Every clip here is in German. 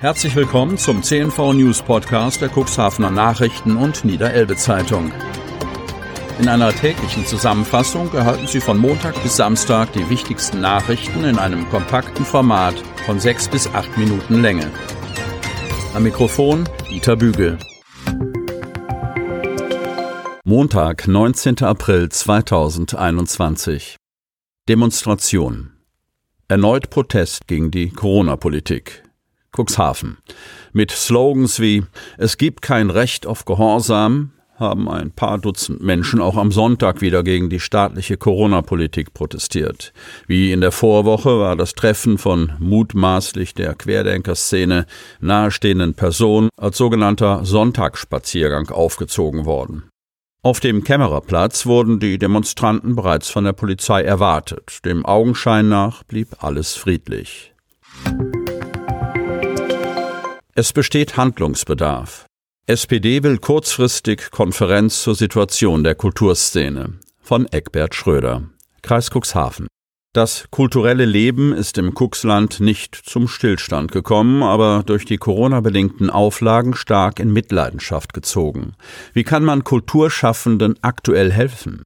Herzlich willkommen zum CNV News Podcast der Cuxhavener Nachrichten und Niederelbe Zeitung. In einer täglichen Zusammenfassung erhalten Sie von Montag bis Samstag die wichtigsten Nachrichten in einem kompakten Format von sechs bis acht Minuten Länge. Am Mikrofon Dieter Bügel. Montag, 19. April 2021. Demonstration. Erneut Protest gegen die Corona-Politik. Cuxhaven. Mit Slogans wie Es gibt kein Recht auf Gehorsam haben ein paar Dutzend Menschen auch am Sonntag wieder gegen die staatliche Corona-Politik protestiert. Wie in der Vorwoche war das Treffen von mutmaßlich der Querdenkerszene nahestehenden Personen als sogenannter Sonntagsspaziergang aufgezogen worden. Auf dem Kämmererplatz wurden die Demonstranten bereits von der Polizei erwartet. Dem Augenschein nach blieb alles friedlich. Es besteht Handlungsbedarf. SPD will kurzfristig Konferenz zur Situation der Kulturszene von Eckbert Schröder, Kreis Cuxhaven. Das kulturelle Leben ist im Cuxland nicht zum Stillstand gekommen, aber durch die Corona-bedingten Auflagen stark in Mitleidenschaft gezogen. Wie kann man Kulturschaffenden aktuell helfen?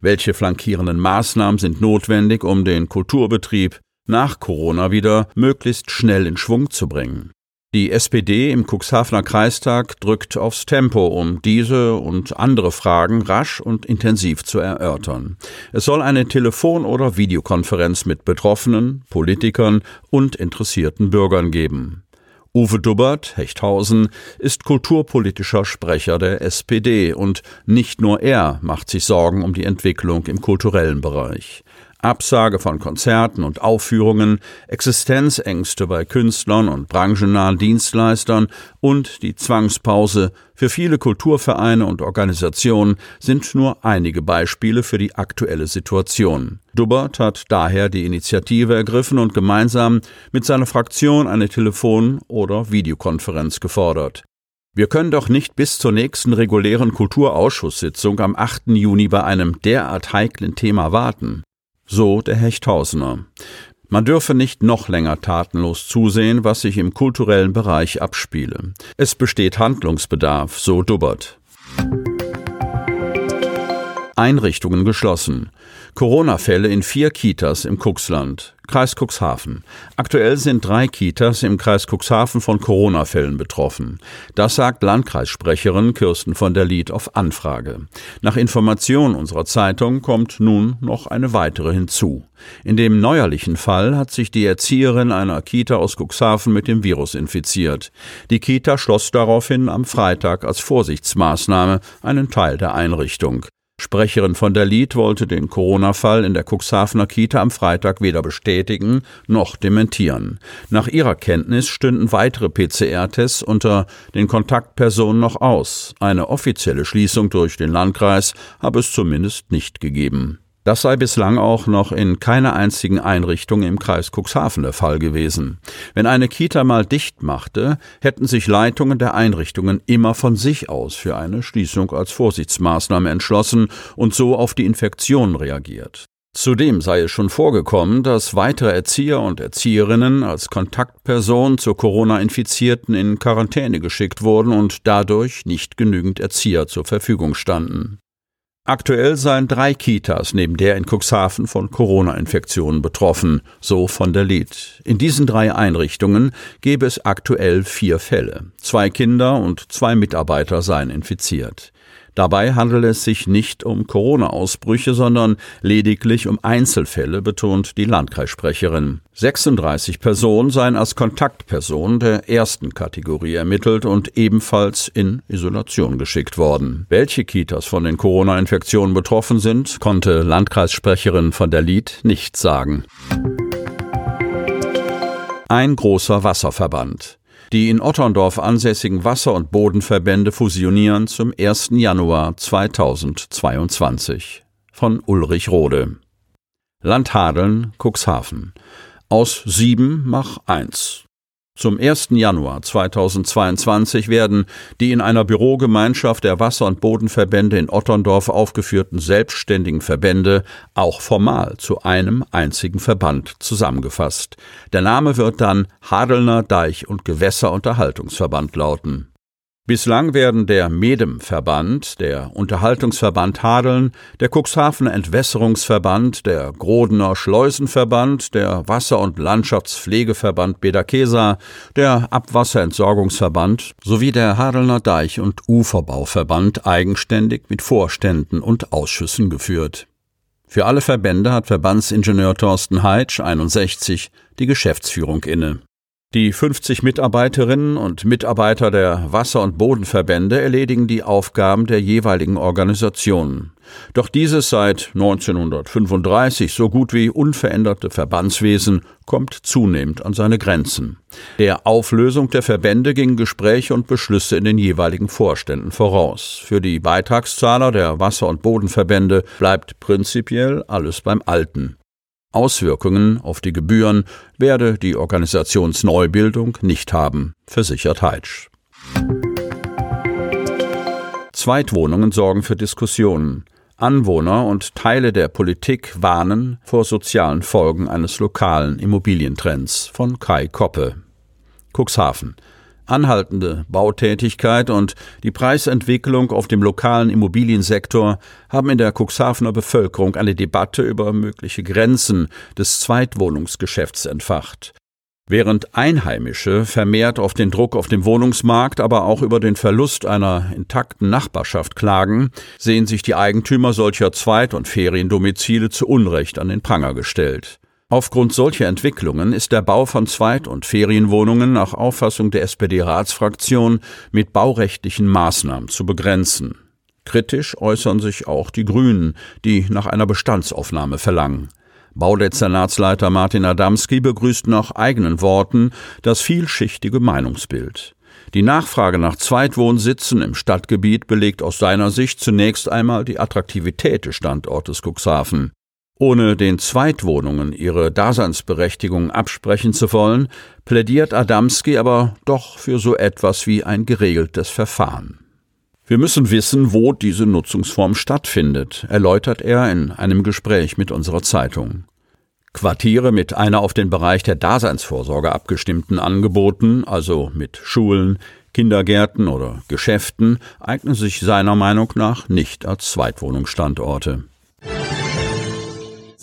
Welche flankierenden Maßnahmen sind notwendig, um den Kulturbetrieb nach Corona wieder möglichst schnell in Schwung zu bringen? Die SPD im Cuxhavener Kreistag drückt aufs Tempo, um diese und andere Fragen rasch und intensiv zu erörtern. Es soll eine Telefon- oder Videokonferenz mit Betroffenen, Politikern und interessierten Bürgern geben. Uwe Dubbert, Hechthausen, ist kulturpolitischer Sprecher der SPD und nicht nur er macht sich Sorgen um die Entwicklung im kulturellen Bereich. Absage von Konzerten und Aufführungen, Existenzängste bei Künstlern und branchennahen Dienstleistern und die Zwangspause für viele Kulturvereine und Organisationen sind nur einige Beispiele für die aktuelle Situation. Dubbert hat daher die Initiative ergriffen und gemeinsam mit seiner Fraktion eine Telefon- oder Videokonferenz gefordert. Wir können doch nicht bis zur nächsten regulären Kulturausschusssitzung am 8. Juni bei einem derart heiklen Thema warten. So der Hechthausener. Man dürfe nicht noch länger tatenlos zusehen, was sich im kulturellen Bereich abspiele. Es besteht Handlungsbedarf, so Dubbert. Einrichtungen geschlossen. Corona-Fälle in vier Kitas im Cuxland, Kreis Cuxhaven. Aktuell sind drei Kitas im Kreis Cuxhaven von Corona-Fällen betroffen. Das sagt Landkreissprecherin Kirsten von der Lied auf Anfrage. Nach Information unserer Zeitung kommt nun noch eine weitere hinzu. In dem neuerlichen Fall hat sich die Erzieherin einer Kita aus Cuxhaven mit dem Virus infiziert. Die Kita schloss daraufhin am Freitag als Vorsichtsmaßnahme einen Teil der Einrichtung. Sprecherin von der Lied wollte den Corona-Fall in der Cuxhavener Kita am Freitag weder bestätigen noch dementieren. Nach ihrer Kenntnis stünden weitere PCR-Tests unter den Kontaktpersonen noch aus. Eine offizielle Schließung durch den Landkreis habe es zumindest nicht gegeben. Das sei bislang auch noch in keiner einzigen Einrichtung im Kreis Cuxhaven der Fall gewesen. Wenn eine Kita mal dicht machte, hätten sich Leitungen der Einrichtungen immer von sich aus für eine Schließung als Vorsichtsmaßnahme entschlossen und so auf die Infektion reagiert. Zudem sei es schon vorgekommen, dass weitere Erzieher und Erzieherinnen als Kontaktperson zur Corona-Infizierten in Quarantäne geschickt wurden und dadurch nicht genügend Erzieher zur Verfügung standen. Aktuell seien drei Kitas neben der in Cuxhaven von Corona-Infektionen betroffen, so von der Lied. In diesen drei Einrichtungen gäbe es aktuell vier Fälle. Zwei Kinder und zwei Mitarbeiter seien infiziert. Dabei handelt es sich nicht um Corona-Ausbrüche, sondern lediglich um Einzelfälle, betont die Landkreissprecherin. 36 Personen seien als Kontaktpersonen der ersten Kategorie ermittelt und ebenfalls in Isolation geschickt worden. Welche Kitas von den Corona-Infektionen betroffen sind, konnte Landkreissprecherin von der Lied nicht sagen. Ein großer Wasserverband. Die in Otterndorf ansässigen Wasser- und Bodenverbände fusionieren zum 1. Januar 2022. Von Ulrich Rode. Landhadeln, Cuxhaven. Aus sieben mach eins. Zum 1. Januar 2022 werden die in einer Bürogemeinschaft der Wasser- und Bodenverbände in Otterndorf aufgeführten selbstständigen Verbände auch formal zu einem einzigen Verband zusammengefasst. Der Name wird dann Hadelner Deich- und Gewässerunterhaltungsverband lauten. Bislang werden der Medem-Verband, der Unterhaltungsverband Hadeln, der Cuxhavener Entwässerungsverband, der Grodener Schleusenverband, der Wasser- und Landschaftspflegeverband Bedakesa, der Abwasserentsorgungsverband sowie der Hadelner Deich- und Uferbauverband eigenständig mit Vorständen und Ausschüssen geführt. Für alle Verbände hat Verbandsingenieur Thorsten Heitsch 61 die Geschäftsführung inne. Die 50 Mitarbeiterinnen und Mitarbeiter der Wasser- und Bodenverbände erledigen die Aufgaben der jeweiligen Organisationen. Doch dieses seit 1935 so gut wie unveränderte Verbandswesen kommt zunehmend an seine Grenzen. Der Auflösung der Verbände gingen Gespräche und Beschlüsse in den jeweiligen Vorständen voraus. Für die Beitragszahler der Wasser- und Bodenverbände bleibt prinzipiell alles beim Alten. Auswirkungen auf die Gebühren werde die Organisationsneubildung nicht haben, versichert Heitsch. Zweitwohnungen sorgen für Diskussionen. Anwohner und Teile der Politik warnen vor sozialen Folgen eines lokalen Immobilientrends von Kai Koppe. Cuxhaven anhaltende Bautätigkeit und die Preisentwicklung auf dem lokalen Immobiliensektor haben in der Cuxhavener Bevölkerung eine Debatte über mögliche Grenzen des Zweitwohnungsgeschäfts entfacht. Während Einheimische vermehrt auf den Druck auf dem Wohnungsmarkt, aber auch über den Verlust einer intakten Nachbarschaft klagen, sehen sich die Eigentümer solcher Zweit- und Feriendomizile zu Unrecht an den Pranger gestellt. Aufgrund solcher Entwicklungen ist der Bau von Zweit- und Ferienwohnungen nach Auffassung der SPD-Ratsfraktion mit baurechtlichen Maßnahmen zu begrenzen. Kritisch äußern sich auch die Grünen, die nach einer Bestandsaufnahme verlangen. Baudezernatsleiter Martin Adamski begrüßt nach eigenen Worten das vielschichtige Meinungsbild. Die Nachfrage nach Zweitwohnsitzen im Stadtgebiet belegt aus seiner Sicht zunächst einmal die Attraktivität des Standortes Cuxhaven. Ohne den Zweitwohnungen ihre Daseinsberechtigung absprechen zu wollen, plädiert Adamski aber doch für so etwas wie ein geregeltes Verfahren. Wir müssen wissen, wo diese Nutzungsform stattfindet, erläutert er in einem Gespräch mit unserer Zeitung. Quartiere mit einer auf den Bereich der Daseinsvorsorge abgestimmten Angeboten, also mit Schulen, Kindergärten oder Geschäften, eignen sich seiner Meinung nach nicht als Zweitwohnungsstandorte.